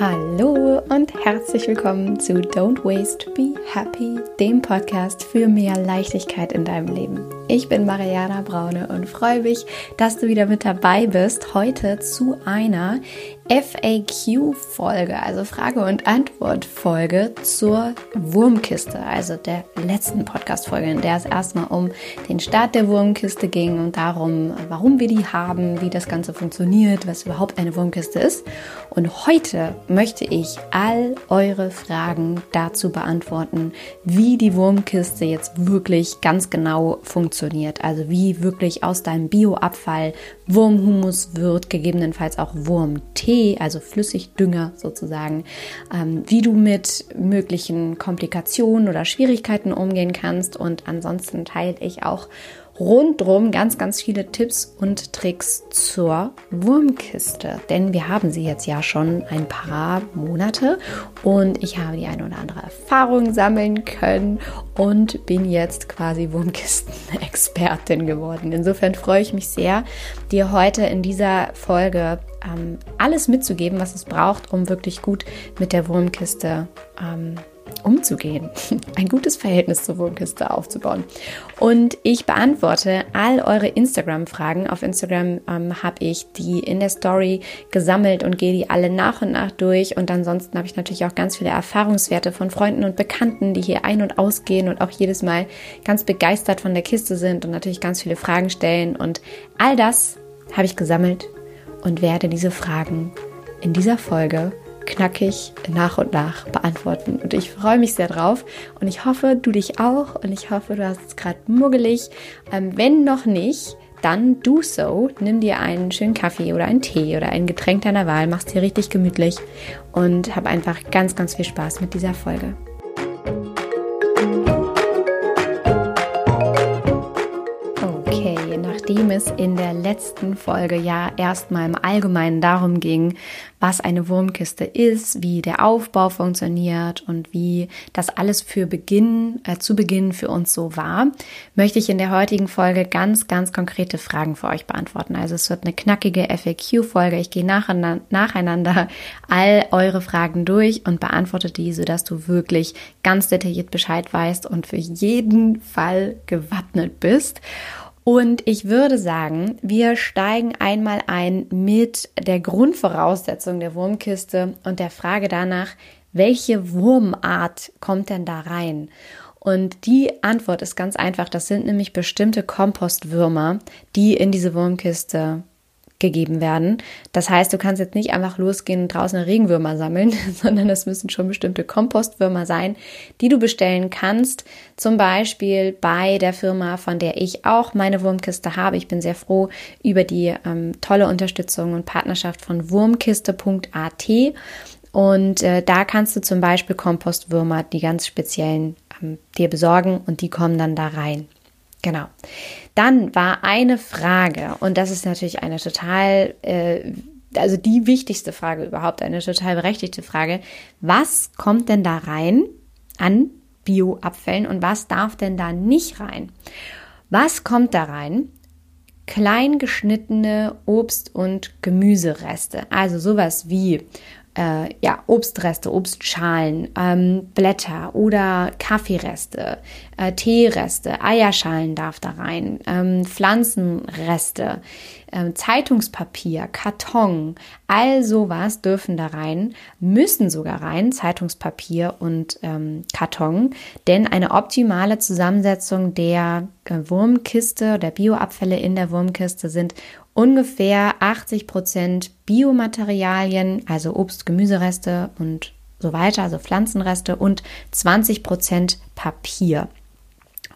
Hallo und herzlich willkommen zu Don't Waste, Be Happy, dem Podcast für mehr Leichtigkeit in deinem Leben. Ich bin Mariana Braune und freue mich, dass du wieder mit dabei bist. Heute zu einer FAQ-Folge, also Frage- und Antwort-Folge zur Wurmkiste, also der letzten Podcast-Folge, in der es erstmal um den Start der Wurmkiste ging und darum, warum wir die haben, wie das Ganze funktioniert, was überhaupt eine Wurmkiste ist. Und heute möchte ich all eure Fragen dazu beantworten, wie die Wurmkiste jetzt wirklich ganz genau funktioniert, also wie wirklich aus deinem Bioabfall Wurmhumus wird, gegebenenfalls auch Wurmtee also Flüssigdünger sozusagen, ähm, wie du mit möglichen Komplikationen oder Schwierigkeiten umgehen kannst. Und ansonsten teile ich auch rundrum ganz, ganz viele Tipps und Tricks zur Wurmkiste. Denn wir haben sie jetzt ja schon ein paar Monate und ich habe die eine oder andere Erfahrung sammeln können und bin jetzt quasi Wurmkisten-Expertin geworden. Insofern freue ich mich sehr, dir heute in dieser Folge ähm, alles mitzugeben, was es braucht, um wirklich gut mit der Wurmkiste ähm, umzugehen, ein gutes Verhältnis zur Wurmkiste aufzubauen. Und ich beantworte all eure Instagram-Fragen. Auf Instagram ähm, habe ich die in der Story gesammelt und gehe die alle nach und nach durch. Und ansonsten habe ich natürlich auch ganz viele Erfahrungswerte von Freunden und Bekannten, die hier ein- und ausgehen und auch jedes Mal ganz begeistert von der Kiste sind und natürlich ganz viele Fragen stellen. Und all das habe ich gesammelt und werde diese Fragen in dieser Folge knackig nach und nach beantworten. Und ich freue mich sehr drauf und ich hoffe, du dich auch und ich hoffe, du hast es gerade muggelig. Ähm, wenn noch nicht, dann do so. Nimm dir einen schönen Kaffee oder einen Tee oder ein Getränk deiner Wahl, mach's dir richtig gemütlich und hab einfach ganz, ganz viel Spaß mit dieser Folge. Nachdem es in der letzten Folge ja erstmal im Allgemeinen darum ging, was eine Wurmkiste ist, wie der Aufbau funktioniert und wie das alles für Beginn, äh, zu Beginn für uns so war, möchte ich in der heutigen Folge ganz, ganz konkrete Fragen für euch beantworten. Also es wird eine knackige FAQ-Folge. Ich gehe nacheinander all eure Fragen durch und beantworte die, sodass du wirklich ganz detailliert Bescheid weißt und für jeden Fall gewappnet bist. Und ich würde sagen, wir steigen einmal ein mit der Grundvoraussetzung der Wurmkiste und der Frage danach, welche Wurmart kommt denn da rein? Und die Antwort ist ganz einfach. Das sind nämlich bestimmte Kompostwürmer, die in diese Wurmkiste gegeben werden. Das heißt, du kannst jetzt nicht einfach losgehen und draußen Regenwürmer sammeln, sondern es müssen schon bestimmte Kompostwürmer sein, die du bestellen kannst. Zum Beispiel bei der Firma, von der ich auch meine Wurmkiste habe. Ich bin sehr froh über die ähm, tolle Unterstützung und Partnerschaft von wurmkiste.at. Und äh, da kannst du zum Beispiel Kompostwürmer, die ganz speziellen, ähm, dir besorgen und die kommen dann da rein. Genau. Dann war eine Frage, und das ist natürlich eine total, äh, also die wichtigste Frage überhaupt, eine total berechtigte Frage. Was kommt denn da rein an Bioabfällen und was darf denn da nicht rein? Was kommt da rein? Klein geschnittene Obst- und Gemüsereste, also sowas wie äh, ja, Obstreste, Obstschalen, ähm, Blätter oder Kaffeereste, äh, Teereste, Eierschalen darf da rein, ähm, Pflanzenreste, äh, Zeitungspapier, Karton, all sowas dürfen da rein, müssen sogar rein, Zeitungspapier und ähm, Karton, denn eine optimale Zusammensetzung der äh, Wurmkiste, der Bioabfälle in der Wurmkiste sind ungefähr 80 Prozent Biomaterialien, also Obst, Gemüsereste und so weiter, also Pflanzenreste und 20 Prozent Papier.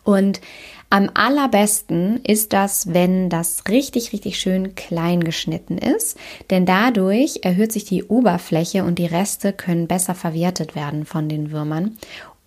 Und am allerbesten ist das, wenn das richtig, richtig schön klein geschnitten ist, denn dadurch erhöht sich die Oberfläche und die Reste können besser verwertet werden von den Würmern.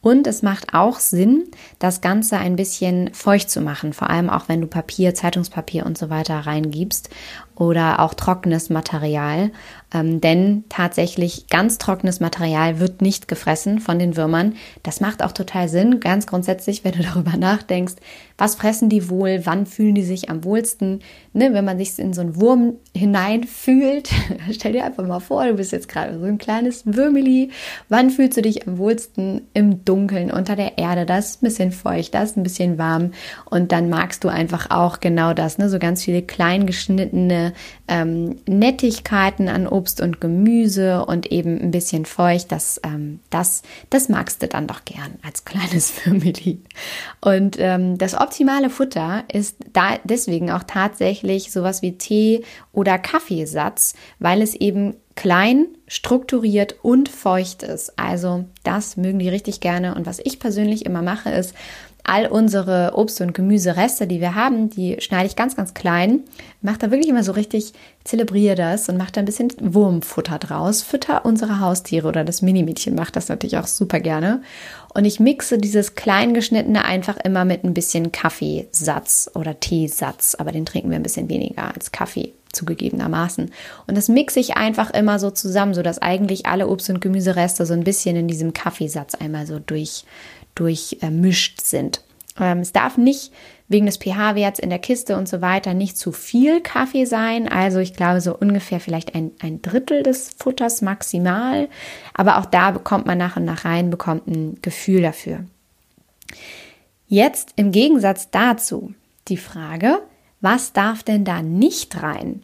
Und es macht auch Sinn, das Ganze ein bisschen feucht zu machen, vor allem auch wenn du Papier, Zeitungspapier und so weiter reingibst. Oder auch trockenes Material. Ähm, denn tatsächlich ganz trockenes Material wird nicht gefressen von den Würmern. Das macht auch total Sinn, ganz grundsätzlich, wenn du darüber nachdenkst, was fressen die wohl, wann fühlen die sich am wohlsten. Ne, wenn man sich in so einen Wurm hineinfühlt, stell dir einfach mal vor, du bist jetzt gerade so ein kleines Würmeli. Wann fühlst du dich am wohlsten im Dunkeln unter der Erde? Das ist ein bisschen feucht, das ist ein bisschen warm und dann magst du einfach auch genau das, ne? so ganz viele klein geschnittene ähm, Nettigkeiten an Obst und Gemüse und eben ein bisschen feucht, das, ähm, das, das magst du dann doch gern als kleines Family. Und ähm, das optimale Futter ist da deswegen auch tatsächlich sowas wie Tee oder Kaffeesatz, weil es eben klein, strukturiert und feucht ist. Also das mögen die richtig gerne. Und was ich persönlich immer mache, ist, all unsere Obst- und Gemüsereste, die wir haben, die schneide ich ganz, ganz klein. Mache da wirklich immer so richtig, zelebriere das und mache da ein bisschen Wurmfutter draus. Fütter unsere Haustiere oder das Minimädchen macht das natürlich auch super gerne. Und ich mixe dieses kleingeschnittene einfach immer mit ein bisschen Kaffeesatz oder Teesatz, aber den trinken wir ein bisschen weniger als Kaffee zugegebenermaßen. Und das mixe ich einfach immer so zusammen, sodass eigentlich alle Obst- und Gemüsereste so ein bisschen in diesem Kaffeesatz einmal so durch, durchmischt sind. Ähm, es darf nicht wegen des pH-Werts in der Kiste und so weiter nicht zu viel Kaffee sein. Also ich glaube so ungefähr vielleicht ein, ein Drittel des Futters maximal. Aber auch da bekommt man nach und nach rein, bekommt ein Gefühl dafür. Jetzt im Gegensatz dazu die Frage, was darf denn da nicht rein?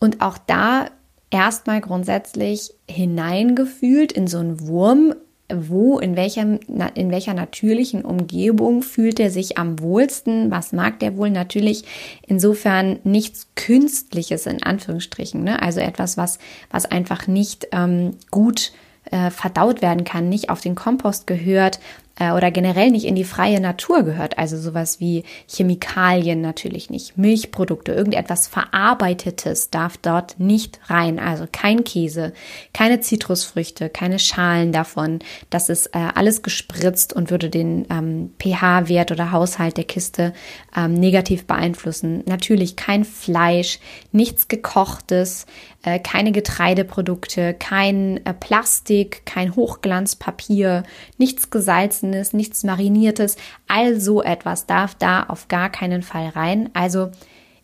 Und auch da erstmal grundsätzlich hineingefühlt in so einen Wurm wo, in, welchem, in welcher natürlichen Umgebung fühlt er sich am wohlsten, was mag der wohl natürlich insofern nichts Künstliches in Anführungsstrichen, ne? also etwas, was, was einfach nicht ähm, gut äh, verdaut werden kann, nicht auf den Kompost gehört äh, oder generell nicht in die freie Natur gehört. Also sowas wie Chemikalien natürlich nicht, Milchprodukte, irgendetwas Verarbeitetes darf dort nicht rein. Also kein Käse, keine Zitrusfrüchte, keine Schalen davon. Das ist äh, alles gespritzt und würde den ähm, pH-Wert oder Haushalt der Kiste ähm, negativ beeinflussen. Natürlich kein Fleisch, nichts gekochtes, äh, keine Getreideprodukte, kein äh, Plastik, kein Hochglanzpapier, nichts gesalzen Gewürzenes, nichts Mariniertes, all so etwas darf da auf gar keinen Fall rein. Also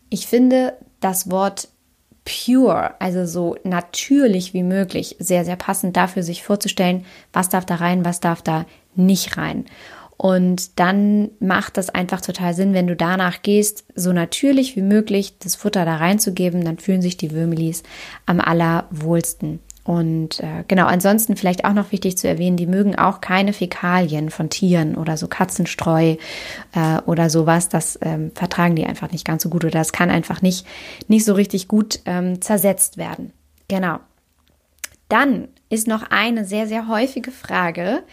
ich finde das Wort pure, also so natürlich wie möglich, sehr, sehr passend dafür, sich vorzustellen, was darf da rein, was darf da nicht rein. Und dann macht das einfach total Sinn, wenn du danach gehst, so natürlich wie möglich das Futter da reinzugeben, dann fühlen sich die Würmelis am allerwohlsten. Und äh, genau, ansonsten vielleicht auch noch wichtig zu erwähnen, die mögen auch keine Fäkalien von Tieren oder so Katzenstreu äh, oder sowas. Das ähm, vertragen die einfach nicht ganz so gut oder das kann einfach nicht, nicht so richtig gut ähm, zersetzt werden. Genau. Dann ist noch eine sehr, sehr häufige Frage.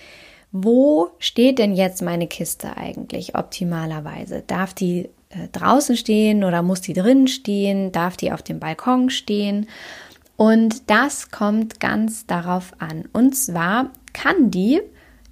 Wo steht denn jetzt meine Kiste eigentlich optimalerweise? Darf die äh, draußen stehen oder muss die drin stehen? Darf die auf dem Balkon stehen? Und das kommt ganz darauf an. Und zwar kann die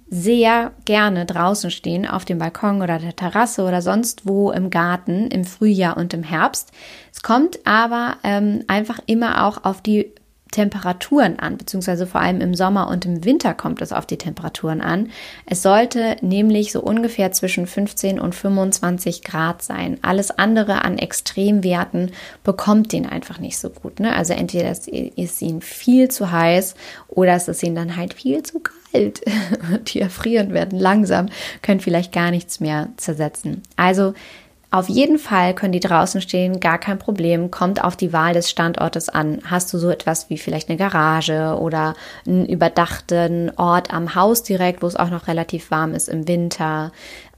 sehr gerne draußen stehen, auf dem Balkon oder der Terrasse oder sonst wo im Garten im Frühjahr und im Herbst. Es kommt aber ähm, einfach immer auch auf die Temperaturen an, beziehungsweise vor allem im Sommer und im Winter kommt es auf die Temperaturen an. Es sollte nämlich so ungefähr zwischen 15 und 25 Grad sein. Alles andere an Extremwerten bekommt den einfach nicht so gut. Ne? Also entweder ist, ihnen viel zu heiß oder es ist ihnen dann halt viel zu kalt. Die erfrieren werden langsam, können vielleicht gar nichts mehr zersetzen. Also auf jeden Fall können die draußen stehen, gar kein Problem. Kommt auf die Wahl des Standortes an. Hast du so etwas wie vielleicht eine Garage oder einen überdachten Ort am Haus direkt, wo es auch noch relativ warm ist im Winter?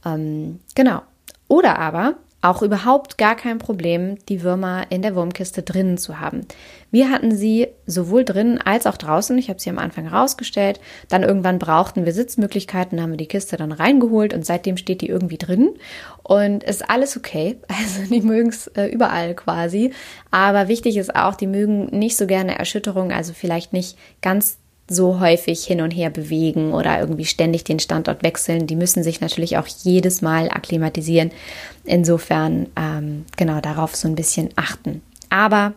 Ähm, genau. Oder aber auch überhaupt gar kein Problem, die Würmer in der Wurmkiste drinnen zu haben. Wir hatten sie sowohl drinnen als auch draußen. Ich habe sie am Anfang rausgestellt. Dann irgendwann brauchten wir Sitzmöglichkeiten, haben wir die Kiste dann reingeholt und seitdem steht die irgendwie drin. Und ist alles okay. Also die mögen es äh, überall quasi. Aber wichtig ist auch, die mögen nicht so gerne Erschütterungen, also vielleicht nicht ganz so häufig hin und her bewegen oder irgendwie ständig den Standort wechseln. Die müssen sich natürlich auch jedes Mal akklimatisieren. Insofern ähm, genau darauf so ein bisschen achten. Aber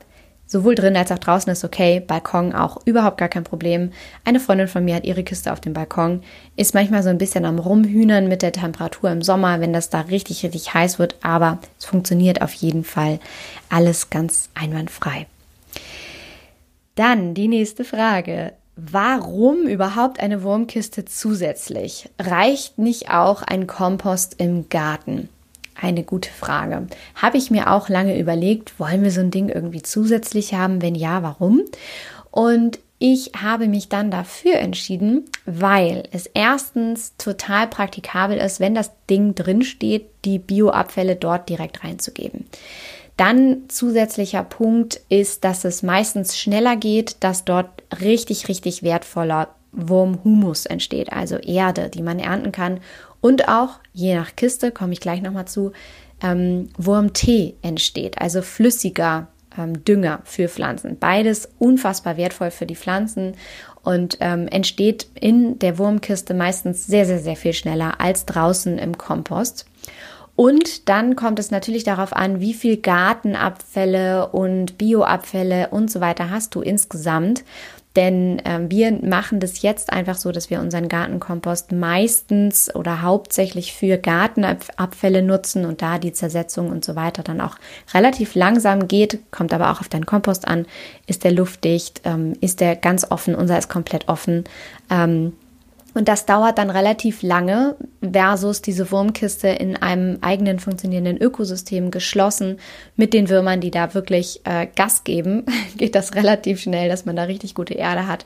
sowohl drin als auch draußen ist okay. Balkon auch überhaupt gar kein Problem. Eine Freundin von mir hat ihre Kiste auf dem Balkon, ist manchmal so ein bisschen am Rumhühnern mit der Temperatur im Sommer, wenn das da richtig, richtig heiß wird, aber es funktioniert auf jeden Fall alles ganz einwandfrei. Dann die nächste Frage. Warum überhaupt eine Wurmkiste zusätzlich? Reicht nicht auch ein Kompost im Garten? Eine gute Frage. Habe ich mir auch lange überlegt, wollen wir so ein Ding irgendwie zusätzlich haben? Wenn ja, warum? Und ich habe mich dann dafür entschieden, weil es erstens total praktikabel ist, wenn das Ding drin steht, die Bioabfälle dort direkt reinzugeben. Dann zusätzlicher Punkt ist, dass es meistens schneller geht, dass dort richtig, richtig wertvoller Wurmhumus entsteht, also Erde, die man ernten kann. Und auch, je nach Kiste, komme ich gleich nochmal zu, ähm, Wurmtee entsteht, also flüssiger ähm, Dünger für Pflanzen. Beides unfassbar wertvoll für die Pflanzen und ähm, entsteht in der Wurmkiste meistens sehr, sehr, sehr viel schneller als draußen im Kompost. Und dann kommt es natürlich darauf an, wie viel Gartenabfälle und Bioabfälle und so weiter hast du insgesamt. Denn äh, wir machen das jetzt einfach so, dass wir unseren Gartenkompost meistens oder hauptsächlich für Gartenabfälle nutzen und da die Zersetzung und so weiter dann auch relativ langsam geht, kommt aber auch auf deinen Kompost an. Ist der luftdicht? Ähm, ist der ganz offen? Unser ist komplett offen. Ähm, und das dauert dann relativ lange versus diese Wurmkiste in einem eigenen funktionierenden Ökosystem geschlossen mit den Würmern, die da wirklich äh, Gas geben, geht das relativ schnell, dass man da richtig gute Erde hat.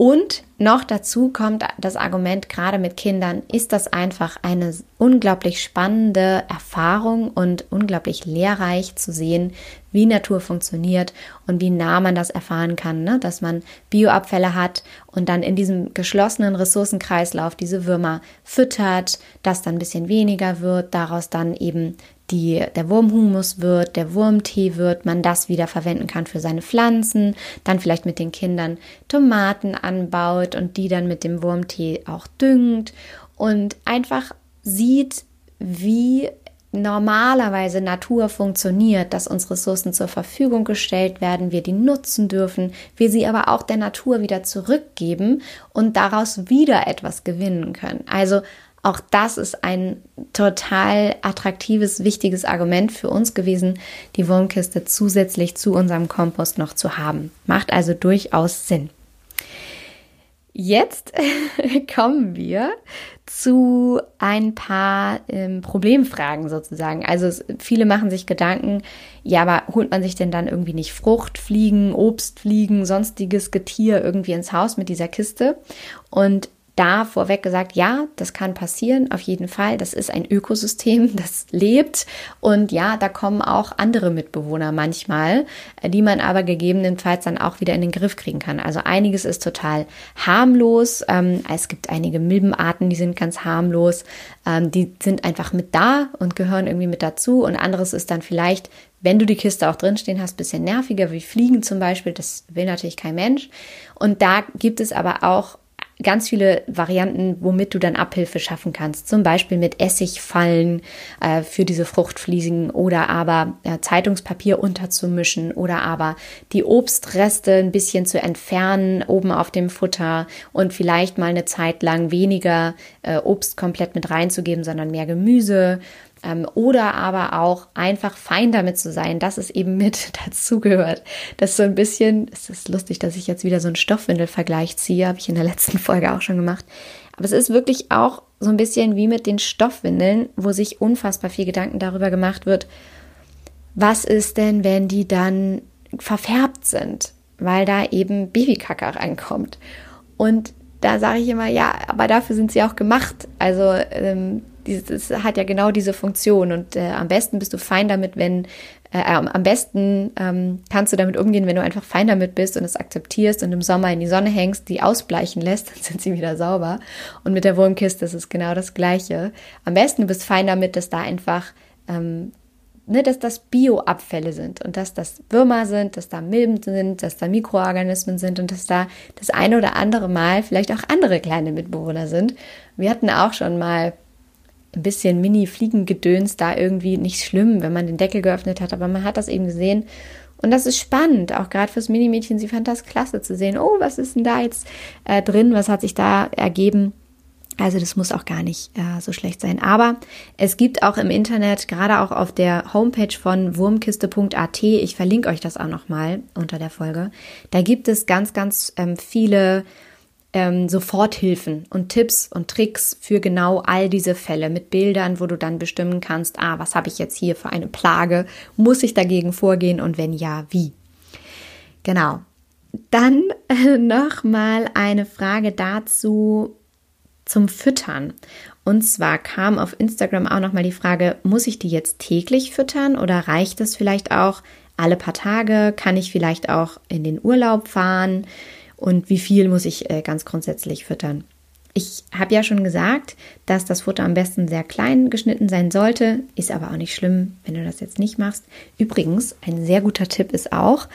Und noch dazu kommt das Argument, gerade mit Kindern ist das einfach eine unglaublich spannende Erfahrung und unglaublich lehrreich zu sehen, wie Natur funktioniert und wie nah man das erfahren kann, ne? dass man Bioabfälle hat und dann in diesem geschlossenen Ressourcenkreislauf diese Würmer füttert, dass dann ein bisschen weniger wird, daraus dann eben die, der Wurmhumus wird, der Wurmtee wird, man das wieder verwenden kann für seine Pflanzen, dann vielleicht mit den Kindern Tomaten anbaut und die dann mit dem Wurmtee auch düngt und einfach sieht, wie normalerweise Natur funktioniert, dass uns Ressourcen zur Verfügung gestellt werden, wir die nutzen dürfen, wir sie aber auch der Natur wieder zurückgeben und daraus wieder etwas gewinnen können. Also auch das ist ein total attraktives, wichtiges Argument für uns gewesen, die Wurmkiste zusätzlich zu unserem Kompost noch zu haben. Macht also durchaus Sinn. Jetzt kommen wir zu ein paar ähm, Problemfragen sozusagen. Also es, viele machen sich Gedanken, ja, aber holt man sich denn dann irgendwie nicht Fruchtfliegen, Obstfliegen, sonstiges Getier irgendwie ins Haus mit dieser Kiste? Und da vorweg gesagt, ja, das kann passieren, auf jeden Fall. Das ist ein Ökosystem, das lebt. Und ja, da kommen auch andere Mitbewohner manchmal, äh, die man aber gegebenenfalls dann auch wieder in den Griff kriegen kann. Also einiges ist total harmlos. Ähm, es gibt einige Milbenarten, die sind ganz harmlos. Ähm, die sind einfach mit da und gehören irgendwie mit dazu. Und anderes ist dann vielleicht wenn du die Kiste auch drinstehen hast, bisschen nerviger, wie Fliegen zum Beispiel. Das will natürlich kein Mensch. Und da gibt es aber auch ganz viele Varianten, womit du dann Abhilfe schaffen kannst. Zum Beispiel mit Essigfallen äh, für diese Fruchtfliesen oder aber äh, Zeitungspapier unterzumischen oder aber die Obstreste ein bisschen zu entfernen oben auf dem Futter und vielleicht mal eine Zeit lang weniger äh, Obst komplett mit reinzugeben, sondern mehr Gemüse oder aber auch einfach fein damit zu sein, dass es eben mit dazugehört. Das so ein bisschen, es ist lustig, dass ich jetzt wieder so einen Stoffwindelvergleich ziehe, habe ich in der letzten Folge auch schon gemacht. Aber es ist wirklich auch so ein bisschen wie mit den Stoffwindeln, wo sich unfassbar viel Gedanken darüber gemacht wird, was ist denn, wenn die dann verfärbt sind, weil da eben Babykacke reinkommt. Und da sage ich immer, ja, aber dafür sind sie auch gemacht. Also ähm, das hat ja genau diese Funktion und äh, am besten bist du fein damit, wenn äh, am besten ähm, kannst du damit umgehen, wenn du einfach fein damit bist und es akzeptierst und im Sommer in die Sonne hängst, die ausbleichen lässt, dann sind sie wieder sauber. Und mit der Wurmkiste ist es genau das Gleiche. Am besten du bist fein damit, dass da einfach ähm, ne, dass das Bioabfälle sind und dass das Würmer sind, dass da Milben sind, dass da Mikroorganismen sind und dass da das eine oder andere Mal vielleicht auch andere kleine Mitbewohner sind. Wir hatten auch schon mal ein bisschen Mini-Fliegengedöns da irgendwie nicht schlimm, wenn man den Deckel geöffnet hat, aber man hat das eben gesehen Und das ist spannend, auch gerade fürs Minimädchen. Sie fand das klasse zu sehen. Oh, was ist denn da jetzt äh, drin? Was hat sich da ergeben? Also das muss auch gar nicht äh, so schlecht sein. Aber es gibt auch im Internet, gerade auch auf der Homepage von wurmkiste.at, ich verlinke euch das auch nochmal unter der Folge, da gibt es ganz, ganz ähm, viele ähm, Soforthilfen und Tipps und Tricks für genau all diese Fälle mit Bildern, wo du dann bestimmen kannst, ah, was habe ich jetzt hier für eine Plage? Muss ich dagegen vorgehen und wenn ja, wie? Genau. Dann äh, nochmal eine Frage dazu zum Füttern. Und zwar kam auf Instagram auch nochmal die Frage, muss ich die jetzt täglich füttern oder reicht es vielleicht auch alle paar Tage? Kann ich vielleicht auch in den Urlaub fahren? Und wie viel muss ich äh, ganz grundsätzlich füttern. Ich habe ja schon gesagt, dass das Futter am besten sehr klein geschnitten sein sollte, ist aber auch nicht schlimm, wenn du das jetzt nicht machst. Übrigens, ein sehr guter Tipp ist auch,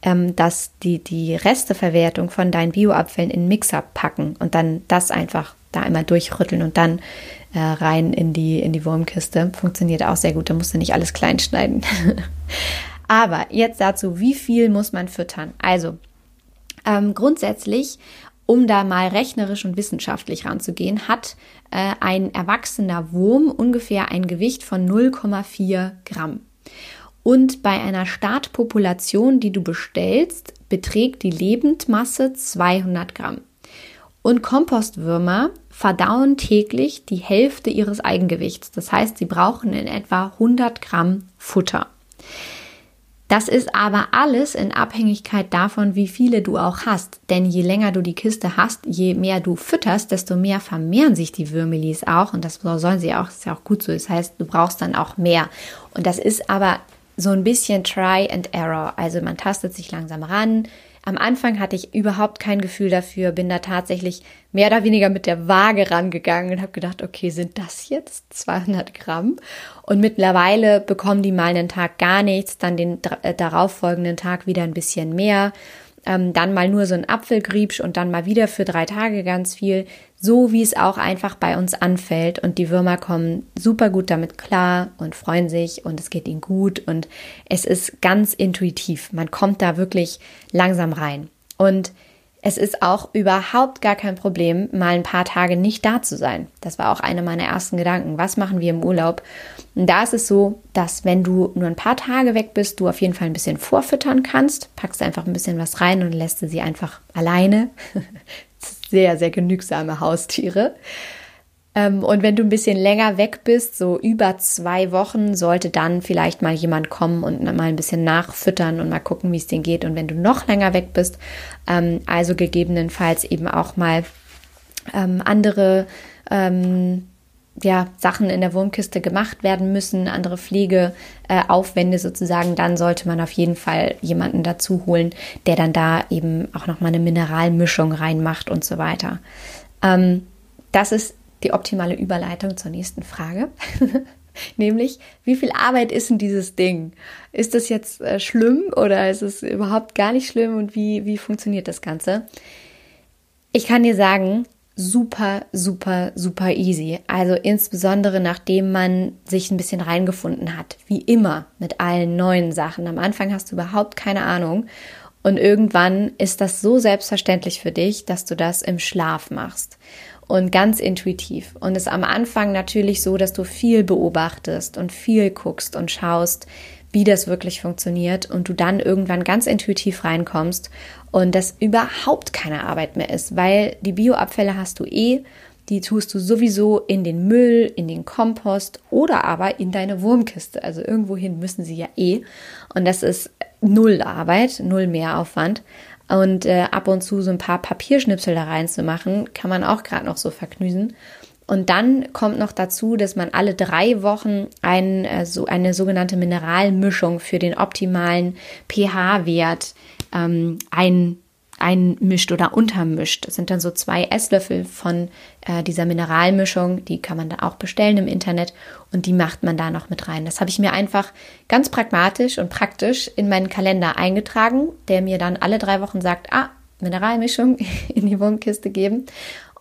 ähm, dass die, die Resteverwertung von deinen Bioabfällen in Mixer packen und dann das einfach da einmal durchrütteln und dann äh, rein in die, in die Wurmkiste. Funktioniert auch sehr gut, da musst du nicht alles klein schneiden. aber jetzt dazu, wie viel muss man füttern? Also, ähm, grundsätzlich, um da mal rechnerisch und wissenschaftlich ranzugehen, hat äh, ein erwachsener Wurm ungefähr ein Gewicht von 0,4 Gramm. Und bei einer Startpopulation, die du bestellst, beträgt die Lebendmasse 200 Gramm. Und Kompostwürmer verdauen täglich die Hälfte ihres Eigengewichts. Das heißt, sie brauchen in etwa 100 Gramm Futter. Das ist aber alles in Abhängigkeit davon, wie viele du auch hast. Denn je länger du die Kiste hast, je mehr du fütterst, desto mehr vermehren sich die Würmelis auch. Und das sollen sie auch, ist ja auch gut so. Das heißt, du brauchst dann auch mehr. Und das ist aber so ein bisschen Try and Error. Also man tastet sich langsam ran, am Anfang hatte ich überhaupt kein Gefühl dafür, bin da tatsächlich mehr oder weniger mit der Waage rangegangen und habe gedacht, okay, sind das jetzt 200 Gramm? Und mittlerweile bekommen die mal einen Tag gar nichts, dann den äh, darauffolgenden Tag wieder ein bisschen mehr ähm, dann mal nur so ein Apfelgriebsch und dann mal wieder für drei Tage ganz viel, so wie es auch einfach bei uns anfällt. Und die Würmer kommen super gut damit klar und freuen sich und es geht ihnen gut und es ist ganz intuitiv. Man kommt da wirklich langsam rein. Und es ist auch überhaupt gar kein Problem, mal ein paar Tage nicht da zu sein. Das war auch einer meiner ersten Gedanken. Was machen wir im Urlaub? Und da ist es so, dass wenn du nur ein paar Tage weg bist, du auf jeden Fall ein bisschen vorfüttern kannst, packst einfach ein bisschen was rein und lässt sie einfach alleine. sehr, sehr genügsame Haustiere. Ähm, und wenn du ein bisschen länger weg bist, so über zwei Wochen, sollte dann vielleicht mal jemand kommen und mal ein bisschen nachfüttern und mal gucken, wie es denen geht. Und wenn du noch länger weg bist, ähm, also gegebenenfalls eben auch mal ähm, andere ja, Sachen in der Wurmkiste gemacht werden müssen, andere Pflegeaufwände äh, sozusagen, dann sollte man auf jeden Fall jemanden dazu holen, der dann da eben auch nochmal eine Mineralmischung reinmacht und so weiter. Das ist die optimale Überleitung zur nächsten Frage. Nämlich, wie viel Arbeit ist denn dieses Ding? Ist das jetzt äh, schlimm oder ist es überhaupt gar nicht schlimm und wie, wie funktioniert das Ganze? Ich kann dir sagen, super, super, super easy. Also insbesondere nachdem man sich ein bisschen reingefunden hat. Wie immer mit allen neuen Sachen. Am Anfang hast du überhaupt keine Ahnung. Und irgendwann ist das so selbstverständlich für dich, dass du das im Schlaf machst und ganz intuitiv. Und es ist am Anfang natürlich so, dass du viel beobachtest und viel guckst und schaust, wie das wirklich funktioniert und du dann irgendwann ganz intuitiv reinkommst und das überhaupt keine Arbeit mehr ist, weil die Bioabfälle hast du eh, die tust du sowieso in den Müll, in den Kompost oder aber in deine Wurmkiste. Also irgendwohin müssen sie ja eh. Und das ist null Arbeit, null Mehraufwand. Und äh, ab und zu so ein paar Papierschnipsel da reinzumachen, kann man auch gerade noch so verknüsen. Und dann kommt noch dazu, dass man alle drei Wochen ein, äh, so eine sogenannte Mineralmischung für den optimalen pH-Wert ähm, ein, einmischt oder untermischt. Das sind dann so zwei Esslöffel von äh, dieser Mineralmischung. Die kann man dann auch bestellen im Internet und die macht man da noch mit rein. Das habe ich mir einfach ganz pragmatisch und praktisch in meinen Kalender eingetragen, der mir dann alle drei Wochen sagt, ah, Mineralmischung in die Wurmkiste geben.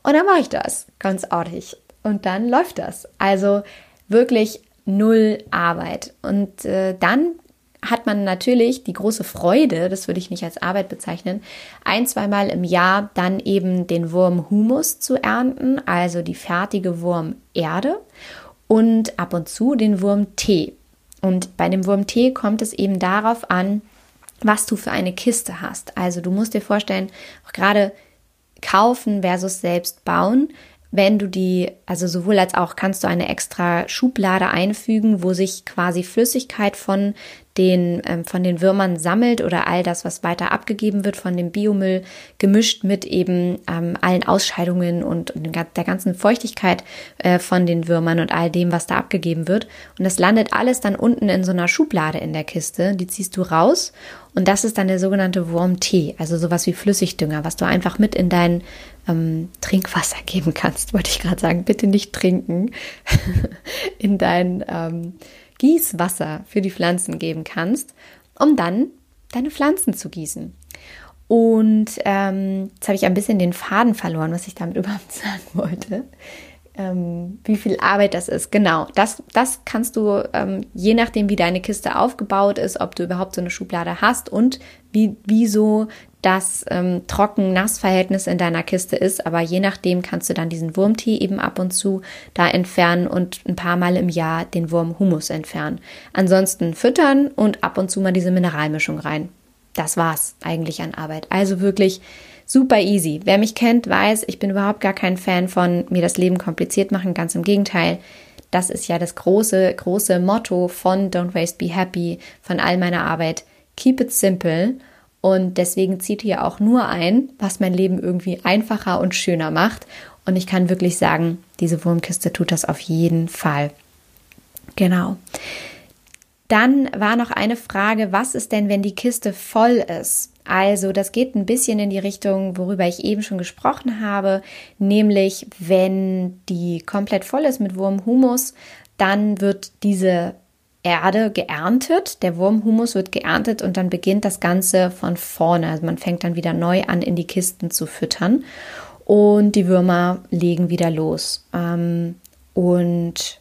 Und dann mache ich das ganz ordentlich. Und dann läuft das. Also wirklich null Arbeit. Und äh, dann hat man natürlich die große Freude, das würde ich nicht als Arbeit bezeichnen, ein, zweimal im Jahr dann eben den Wurmhumus zu ernten, also die fertige Wurmerde und ab und zu den Wurmtee. Und bei dem Wurmtee kommt es eben darauf an, was du für eine Kiste hast. Also du musst dir vorstellen, auch gerade kaufen versus selbst bauen wenn du die, also sowohl als auch kannst du eine extra Schublade einfügen, wo sich quasi Flüssigkeit von den, ähm, von den Würmern sammelt oder all das, was weiter abgegeben wird von dem Biomüll, gemischt mit eben ähm, allen Ausscheidungen und, und, der ganzen Feuchtigkeit äh, von den Würmern und all dem, was da abgegeben wird. Und das landet alles dann unten in so einer Schublade in der Kiste. Die ziehst du raus und das ist dann der sogenannte Wurmtee, also sowas wie Flüssigdünger, was du einfach mit in dein ähm, Trinkwasser geben kannst, wollte ich gerade sagen. Bitte nicht trinken. in dein ähm, Gießwasser für die Pflanzen geben kannst, um dann deine Pflanzen zu gießen. Und ähm, jetzt habe ich ein bisschen den Faden verloren, was ich damit überhaupt sagen wollte. Ähm, wie viel Arbeit das ist. Genau, das, das kannst du, ähm, je nachdem, wie deine Kiste aufgebaut ist, ob du überhaupt so eine Schublade hast und wie, wieso das ähm, Trocken-Nass-Verhältnis in deiner Kiste ist. Aber je nachdem kannst du dann diesen Wurmtee eben ab und zu da entfernen und ein paar Mal im Jahr den Wurmhumus entfernen. Ansonsten füttern und ab und zu mal diese Mineralmischung rein. Das war's eigentlich an Arbeit. Also wirklich super easy. Wer mich kennt, weiß, ich bin überhaupt gar kein Fan von mir das Leben kompliziert machen. Ganz im Gegenteil. Das ist ja das große, große Motto von Don't Waste, Be Happy, von all meiner Arbeit. Keep it simple und deswegen zieht hier auch nur ein, was mein Leben irgendwie einfacher und schöner macht. Und ich kann wirklich sagen, diese Wurmkiste tut das auf jeden Fall. Genau. Dann war noch eine Frage, was ist denn, wenn die Kiste voll ist? Also das geht ein bisschen in die Richtung, worüber ich eben schon gesprochen habe, nämlich wenn die komplett voll ist mit Wurmhumus, dann wird diese Erde geerntet, der Wurmhumus wird geerntet und dann beginnt das Ganze von vorne. Also man fängt dann wieder neu an, in die Kisten zu füttern und die Würmer legen wieder los. Ähm, und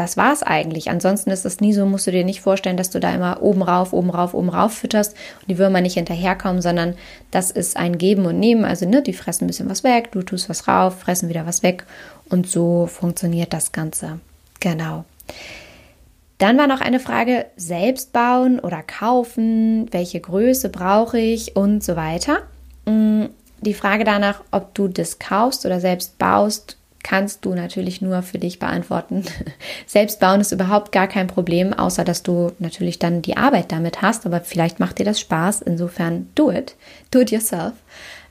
das war es eigentlich. Ansonsten ist es nie so, musst du dir nicht vorstellen, dass du da immer oben rauf, oben rauf, oben rauf fütterst und die Würmer nicht hinterherkommen, sondern das ist ein Geben und Nehmen. Also ne, die fressen ein bisschen was weg, du tust was rauf, fressen wieder was weg und so funktioniert das Ganze. Genau. Dann war noch eine Frage, selbst bauen oder kaufen, welche Größe brauche ich und so weiter. Mm, die Frage danach, ob du das kaufst oder selbst baust, kannst du natürlich nur für dich beantworten. Selbst bauen ist überhaupt gar kein Problem, außer dass du natürlich dann die Arbeit damit hast, aber vielleicht macht dir das Spaß. Insofern do it, do it yourself.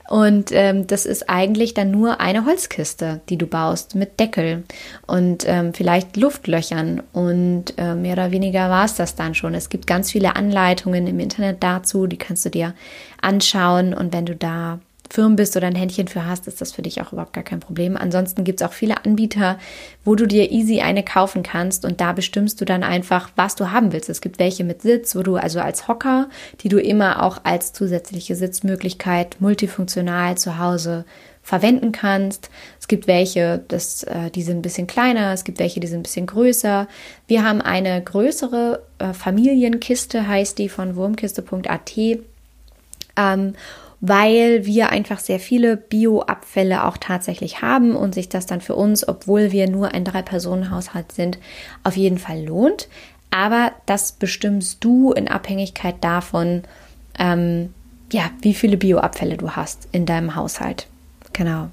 Und ähm, das ist eigentlich dann nur eine Holzkiste, die du baust mit Deckel und ähm, vielleicht Luftlöchern. Und äh, mehr oder weniger war es das dann schon. Es gibt ganz viele Anleitungen im Internet dazu, die kannst du dir anschauen. Und wenn du da firm bist oder ein Händchen für hast, ist das für dich auch überhaupt gar kein Problem. Ansonsten gibt es auch viele Anbieter, wo du dir easy eine kaufen kannst und da bestimmst du dann einfach, was du haben willst. Es gibt welche mit Sitz, wo du also als Hocker, die du immer auch als zusätzliche Sitzmöglichkeit multifunktional zu Hause verwenden kannst. Es gibt welche, das, äh, die sind ein bisschen kleiner, es gibt welche, die sind ein bisschen größer. Wir haben eine größere äh, Familienkiste, heißt die von wurmkiste.at. Ähm, weil wir einfach sehr viele Bioabfälle auch tatsächlich haben und sich das dann für uns, obwohl wir nur ein Drei-Personen-Haushalt sind, auf jeden Fall lohnt. Aber das bestimmst du in Abhängigkeit davon, ähm, ja, wie viele Bioabfälle du hast in deinem Haushalt. Genau.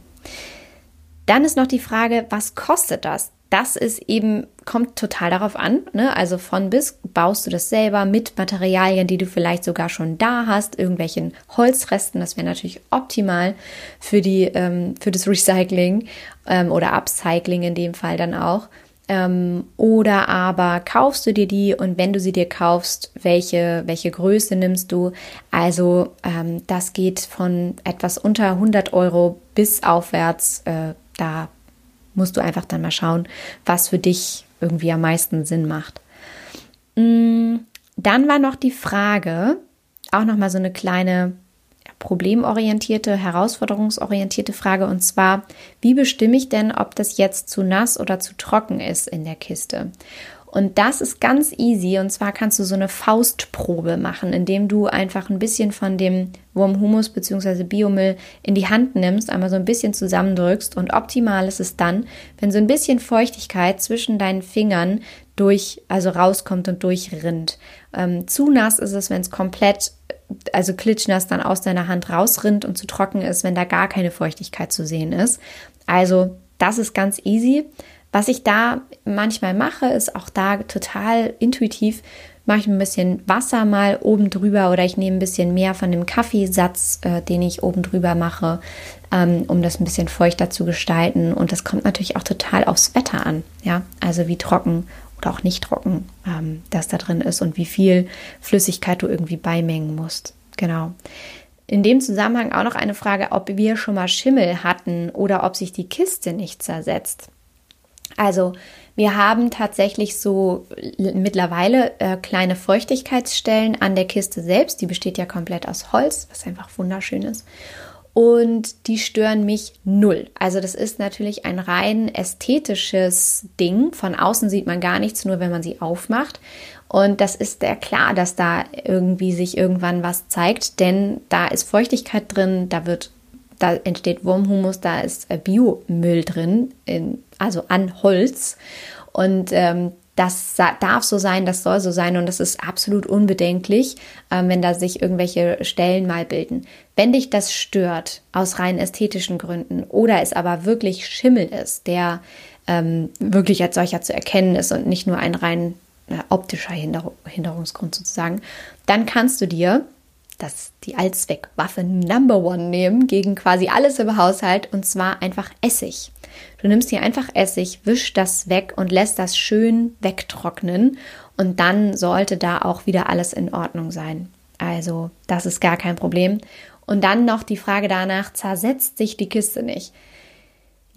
Dann ist noch die Frage, was kostet das? das ist eben, kommt total darauf an. Ne? Also von bis baust du das selber mit Materialien, die du vielleicht sogar schon da hast, irgendwelchen Holzresten. Das wäre natürlich optimal für, die, ähm, für das Recycling ähm, oder Upcycling in dem Fall dann auch. Ähm, oder aber kaufst du dir die und wenn du sie dir kaufst, welche, welche Größe nimmst du? Also ähm, das geht von etwas unter 100 Euro bis aufwärts. Äh, da musst du einfach dann mal schauen, was für dich irgendwie am meisten Sinn macht. Mm, dann war noch die Frage, auch noch mal so eine kleine problemorientierte, herausforderungsorientierte Frage und zwar, wie bestimme ich denn, ob das jetzt zu nass oder zu trocken ist in der Kiste? Und das ist ganz easy. Und zwar kannst du so eine Faustprobe machen, indem du einfach ein bisschen von dem Wurmhumus bzw. Biomüll in die Hand nimmst, einmal so ein bisschen zusammendrückst. Und optimal ist es dann, wenn so ein bisschen Feuchtigkeit zwischen deinen Fingern durch, also rauskommt und durchrinnt. Ähm, zu nass ist es, wenn es komplett, also klitschnass dann aus deiner Hand rausrinnt und zu trocken ist, wenn da gar keine Feuchtigkeit zu sehen ist. Also das ist ganz easy. Was ich da manchmal mache, ist auch da total intuitiv. Mache ich ein bisschen Wasser mal oben drüber oder ich nehme ein bisschen mehr von dem Kaffeesatz, äh, den ich oben drüber mache, ähm, um das ein bisschen feuchter zu gestalten. Und das kommt natürlich auch total aufs Wetter an. Ja, also wie trocken oder auch nicht trocken ähm, das da drin ist und wie viel Flüssigkeit du irgendwie beimengen musst. Genau. In dem Zusammenhang auch noch eine Frage, ob wir schon mal Schimmel hatten oder ob sich die Kiste nicht zersetzt. Also wir haben tatsächlich so mittlerweile äh, kleine Feuchtigkeitsstellen an der Kiste selbst. Die besteht ja komplett aus Holz, was einfach wunderschön ist und die stören mich null. Also das ist natürlich ein rein ästhetisches Ding. Von außen sieht man gar nichts, nur wenn man sie aufmacht. Und das ist ja klar, dass da irgendwie sich irgendwann was zeigt, denn da ist Feuchtigkeit drin, da wird, da entsteht Wurmhumus, da ist äh, Biomüll drin, in, also an Holz. Und ähm, das darf so sein, das soll so sein und das ist absolut unbedenklich, äh, wenn da sich irgendwelche Stellen mal bilden. Wenn dich das stört aus rein ästhetischen Gründen oder es aber wirklich Schimmel ist, der ähm, wirklich als solcher zu erkennen ist und nicht nur ein rein äh, optischer Hinder Hinderungsgrund sozusagen, dann kannst du dir das die Allzweckwaffe Number One nehmen gegen quasi alles im Haushalt und zwar einfach Essig. Du nimmst hier einfach Essig, wischst das weg und lässt das schön wegtrocknen und dann sollte da auch wieder alles in Ordnung sein. Also, das ist gar kein Problem. Und dann noch die Frage danach, zersetzt sich die Kiste nicht?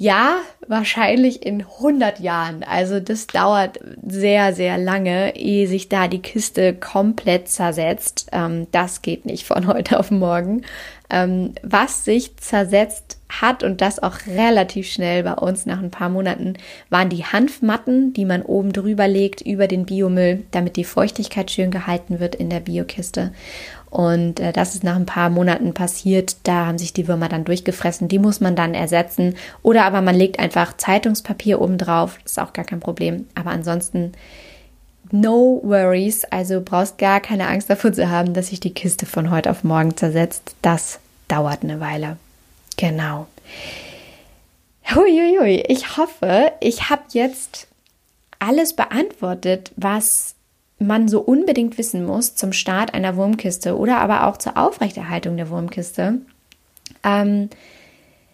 Ja, wahrscheinlich in 100 Jahren. Also das dauert sehr, sehr lange, ehe sich da die Kiste komplett zersetzt. Ähm, das geht nicht von heute auf morgen. Ähm, was sich zersetzt hat und das auch relativ schnell bei uns nach ein paar Monaten, waren die Hanfmatten, die man oben drüber legt über den Biomüll, damit die Feuchtigkeit schön gehalten wird in der Biokiste. Und äh, das ist nach ein paar Monaten passiert. Da haben sich die Würmer dann durchgefressen. Die muss man dann ersetzen. Oder aber man legt einfach Zeitungspapier oben drauf. Ist auch gar kein Problem. Aber ansonsten no worries. Also brauchst gar keine Angst davor zu haben, dass sich die Kiste von heute auf morgen zersetzt. Das dauert eine Weile. Genau. Huiuiui. Ich hoffe, ich habe jetzt alles beantwortet, was man so unbedingt wissen muss zum Start einer Wurmkiste oder aber auch zur Aufrechterhaltung der Wurmkiste. Ähm,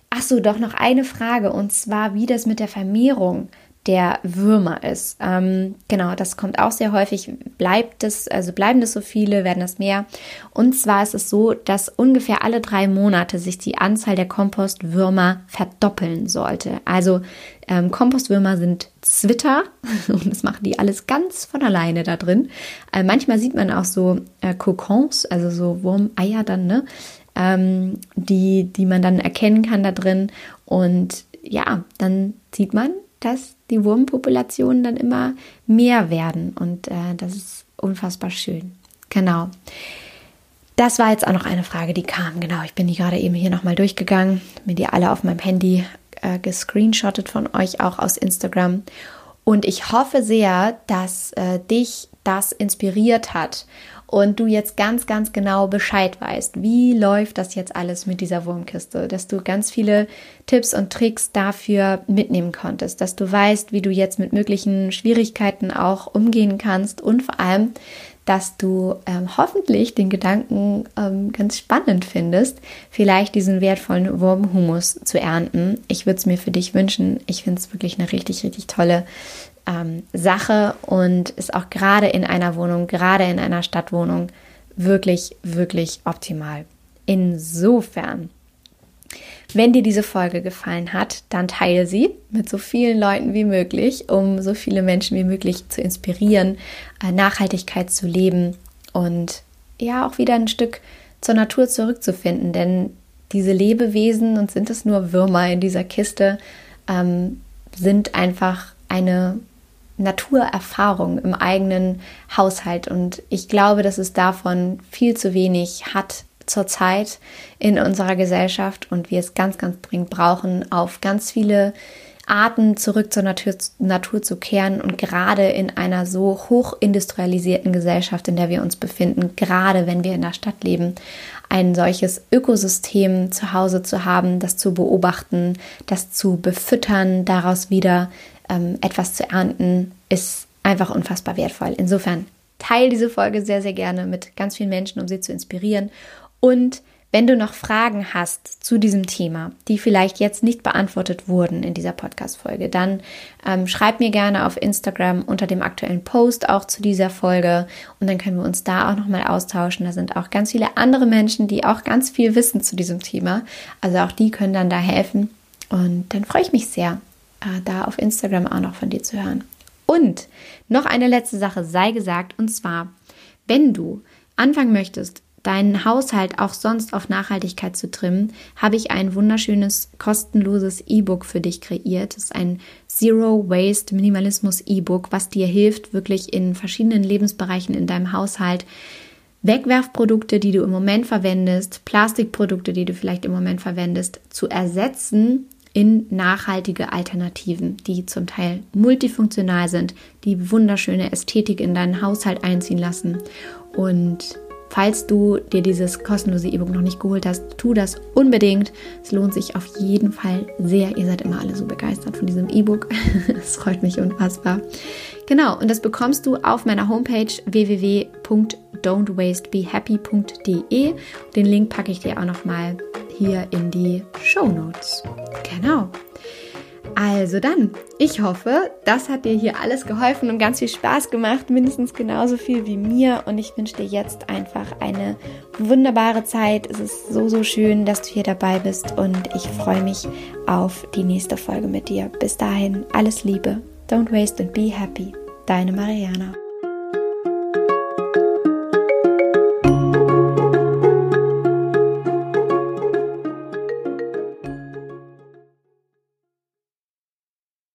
ach so, doch noch eine Frage und zwar, wie das mit der Vermehrung der Würmer ist. Ähm, genau, das kommt auch sehr häufig. Bleibt es, also bleiben das so viele, werden das mehr. Und zwar ist es so, dass ungefähr alle drei Monate sich die Anzahl der Kompostwürmer verdoppeln sollte. Also ähm, Kompostwürmer sind Zwitter und das machen die alles ganz von alleine da drin. Äh, manchmal sieht man auch so äh, Kokons, also so Wurmeier dann, ne? Ähm, die, die man dann erkennen kann da drin. Und ja, dann sieht man, dass die Wurmpopulationen dann immer mehr werden. Und äh, das ist unfassbar schön. Genau. Das war jetzt auch noch eine Frage, die kam. Genau, ich bin die gerade eben hier nochmal durchgegangen, mir die alle auf meinem Handy äh, gescreenshottet von euch, auch aus Instagram. Und ich hoffe sehr, dass äh, dich das inspiriert hat und du jetzt ganz, ganz genau Bescheid weißt, wie läuft das jetzt alles mit dieser Wurmkiste, dass du ganz viele Tipps und Tricks dafür mitnehmen konntest, dass du weißt, wie du jetzt mit möglichen Schwierigkeiten auch umgehen kannst und vor allem, dass du ähm, hoffentlich den Gedanken ähm, ganz spannend findest, vielleicht diesen wertvollen Wurmhumus zu ernten. Ich würde es mir für dich wünschen. Ich finde es wirklich eine richtig, richtig tolle ähm, Sache und ist auch gerade in einer Wohnung, gerade in einer Stadtwohnung wirklich, wirklich optimal. Insofern, wenn dir diese Folge gefallen hat, dann teile sie mit so vielen Leuten wie möglich, um so viele Menschen wie möglich zu inspirieren, äh, Nachhaltigkeit zu leben und ja auch wieder ein Stück zur Natur zurückzufinden. Denn diese Lebewesen, und sind es nur Würmer in dieser Kiste, ähm, sind einfach eine Naturerfahrung im eigenen Haushalt. Und ich glaube, dass es davon viel zu wenig hat zurzeit in unserer Gesellschaft und wir es ganz, ganz dringend brauchen, auf ganz viele Arten zurück zur Natur, Natur zu kehren und gerade in einer so hochindustrialisierten Gesellschaft, in der wir uns befinden, gerade wenn wir in der Stadt leben, ein solches Ökosystem zu Hause zu haben, das zu beobachten, das zu befüttern, daraus wieder ähm, etwas zu ernten, ist einfach unfassbar wertvoll. Insofern teile diese Folge sehr, sehr gerne mit ganz vielen Menschen, um sie zu inspirieren. Und wenn du noch Fragen hast zu diesem Thema, die vielleicht jetzt nicht beantwortet wurden in dieser Podcast-Folge, dann ähm, schreib mir gerne auf Instagram unter dem aktuellen Post auch zu dieser Folge und dann können wir uns da auch nochmal austauschen. Da sind auch ganz viele andere Menschen, die auch ganz viel wissen zu diesem Thema. Also auch die können dann da helfen. Und dann freue ich mich sehr, äh, da auf Instagram auch noch von dir zu hören. Und noch eine letzte Sache sei gesagt, und zwar, wenn du anfangen möchtest, deinen Haushalt auch sonst auf Nachhaltigkeit zu trimmen, habe ich ein wunderschönes kostenloses E-Book für dich kreiert. Das ist ein Zero Waste Minimalismus E-Book, was dir hilft, wirklich in verschiedenen Lebensbereichen in deinem Haushalt Wegwerfprodukte, die du im Moment verwendest, Plastikprodukte, die du vielleicht im Moment verwendest, zu ersetzen in nachhaltige Alternativen, die zum Teil multifunktional sind, die wunderschöne Ästhetik in deinen Haushalt einziehen lassen und Falls du dir dieses kostenlose E-Book noch nicht geholt hast, tu das unbedingt. Es lohnt sich auf jeden Fall sehr. Ihr seid immer alle so begeistert von diesem E-Book. Es freut mich unfassbar. Genau, und das bekommst du auf meiner Homepage www.don'twastebehappy.de. Den Link packe ich dir auch nochmal hier in die Show Notes. Genau. Also dann, ich hoffe, das hat dir hier alles geholfen und ganz viel Spaß gemacht, mindestens genauso viel wie mir. Und ich wünsche dir jetzt einfach eine wunderbare Zeit. Es ist so, so schön, dass du hier dabei bist und ich freue mich auf die nächste Folge mit dir. Bis dahin, alles Liebe. Don't waste and be happy. Deine Mariana.